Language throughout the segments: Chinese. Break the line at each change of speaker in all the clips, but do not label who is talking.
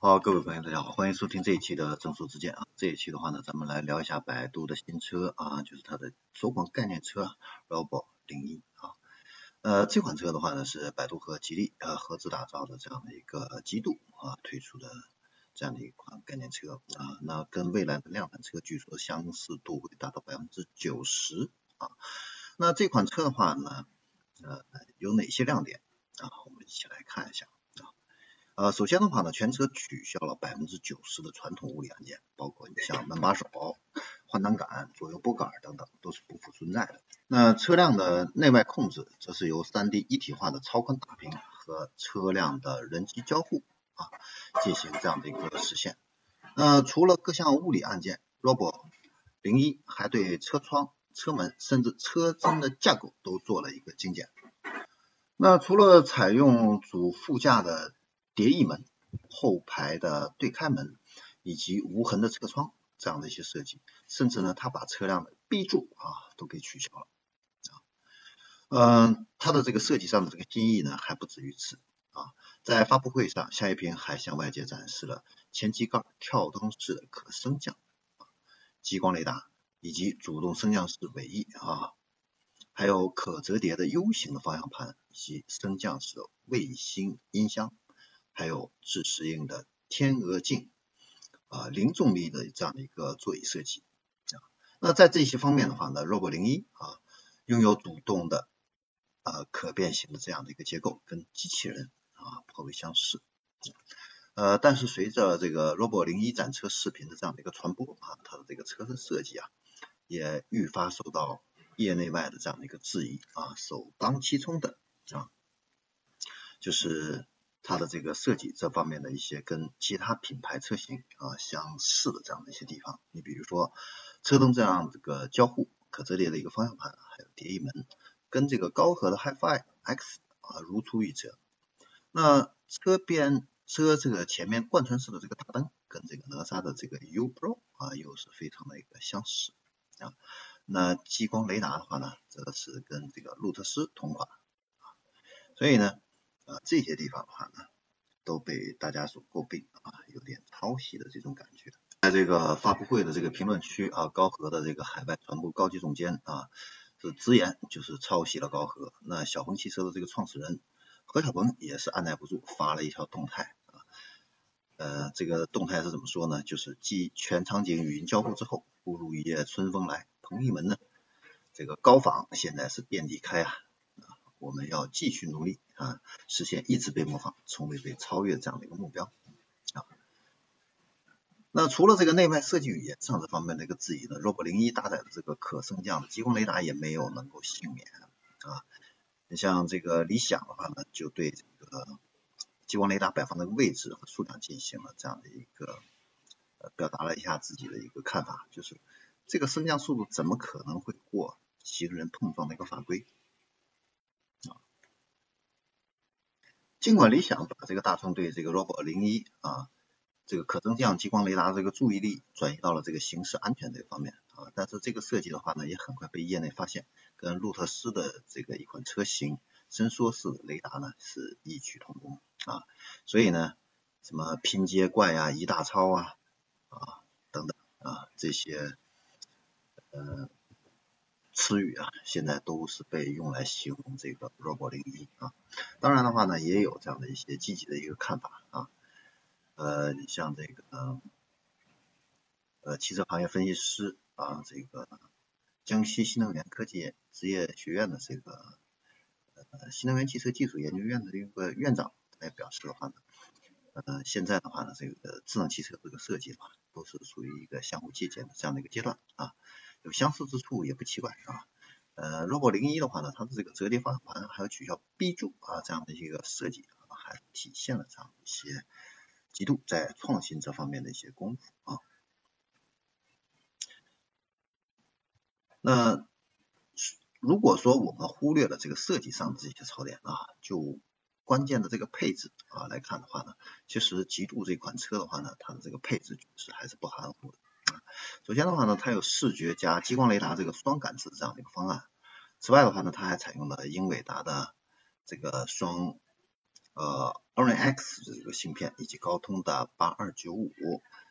好，各位朋友，大家好，欢迎收听这一期的正说之见啊。这一期的话呢，咱们来聊一下百度的新车啊，就是它的首款概念车 Robo 零一啊。呃，这款车的话呢，是百度和吉利呃合资打造的这样的一个极度啊推出的这样的一款概念车啊。那跟未来的量产车据说相似度会达到百分之九十啊。那这款车的话呢，呃，有哪些亮点啊？我们一起来看一下。呃，首先的话呢，全车取消了百分之九十的传统物理按键，包括你像门把手、换挡杆、左右拨杆等等，都是不复存在的。那车辆的内外控制，则是由 3D 一体化的超宽大屏和车辆的人机交互啊进行这样的一个实现。那除了各项物理按键，Robo 零一还对车窗、车门甚至车身的架构都做了一个精简。那除了采用主副驾的蝶翼门、后排的对开门以及无痕的车窗这样的一些设计，甚至呢，它把车辆的 B 柱啊都给取消了啊。嗯，它的这个设计上的这个新意呢还不止于此啊。在发布会上，夏一平还向外界展示了前机盖跳灯式的可升降激光雷达，以及主动升降式尾翼啊，还有可折叠的 U 型的方向盘以及升降式的卫星音箱。还有自适应的天鹅颈啊零重力的这样的一个座椅设计啊，那在这些方面的话呢，Robo 零一啊拥有主动的呃可变形的这样的一个结构，跟机器人啊颇为相似。呃，但是随着这个 Robo 零一展车视频的这样的一个传播啊，它的这个车身设计啊也愈发受到业内外的这样的一个质疑啊，首当其冲的啊就是。它的这个设计这方面的一些跟其他品牌车型啊相似的这样的一些地方，你比如说车灯这样这个交互可折叠的一个方向盘，还有蝶翼门，跟这个高和的 HiFi X 啊如出一辙。那车边车这个前面贯穿式的这个大灯，跟这个哪吒的这个 U Pro 啊又是非常的一个相似啊。那激光雷达的话呢，则是跟这个路特斯同款啊，所以呢。啊，这些地方的话呢，都被大家所诟病啊，有点抄袭的这种感觉。在这个发布会的这个评论区啊，高和的这个海外传播高级总监啊，是直言就是抄袭了高和。那小鹏汽车的这个创始人何小鹏也是按耐不住，发了一条动态啊，呃，这个动态是怎么说呢？就是继全场景语音交互之后，不如一夜春风来，同意们呢，这个高仿现在是遍地开啊。我们要继续努力啊，实现一直被模仿、从未被超越这样的一个目标啊。那除了这个内外设计语言上这方面的一个质疑呢，Robo 零一搭载的这个可升降的激光雷达也没有能够幸免啊。你像这个理想的话呢，就对这个激光雷达摆放的位置和数量进行了这样的一个呃，表达了一下自己的一个看法，就是这个升降速度怎么可能会过行人碰撞的一个法规？尽管理想把这个大众对这个 Robo 零一啊这个可升降激光雷达这个注意力转移到了这个行驶安全这方面啊，但是这个设计的话呢，也很快被业内发现，跟路特斯的这个一款车型伸缩式雷达呢是异曲同工啊，所以呢，什么拼接怪啊、一大超啊啊等等啊这些呃。词语啊，现在都是被用来形容这个 Robo 零一啊。当然的话呢，也有这样的一些积极的一个看法啊。呃，你像这个呃汽车行业分析师啊，这个江西新能源科技职业学院的这个呃新能源汽车技术研究院的一个院长来表示的话呢，呃现在的话呢，这个智能汽车这个设计的话，都是属于一个相互借鉴的这样的一个阶段啊。有相似之处也不奇怪，是吧？呃，Robo 零一的话呢，它的这个折叠方向盘还有取消 B 柱啊这样的一个设计，还体现了这样一些极度在创新这方面的一些功夫啊。那如果说我们忽略了这个设计上的这些槽点啊，就关键的这个配置啊来看的话呢，其实极度这款车的话呢，它的这个配置是还是不含糊的。首先的话呢，它有视觉加激光雷达这个双感知这样的一个方案。此外的话呢，它还采用了英伟达的这个双呃 Orin X 这个芯片以及高通的八二九五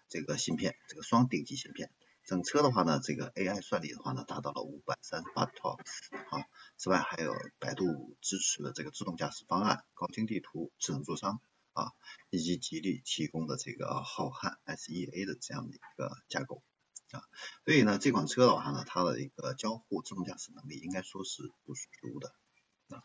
这个芯片，这个双顶级芯片。整车的话呢，这个 AI 算力的话呢，达到了五百三十八 TOPS 啊。此外还有百度支持的这个自动驾驶方案、高清地图、智能座舱啊，以及吉利提供的这个浩瀚 SEA 的这样的一个架构啊。所以呢，这款车的话呢，它的一个交互自动驾驶能力应该说是不俗的啊。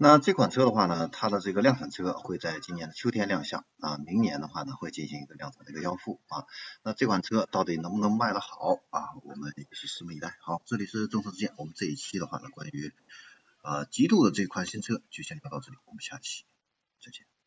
那这款车的话呢，它的这个量产车会在今年的秋天亮相啊，明年的话呢会进行一个量产的一个交付啊。那这款车到底能不能卖得好啊？我们也是拭目以待。好，这里是众说之见，我们这一期的话呢，关于呃极度的这款新车就先聊到这里，我们下期再见。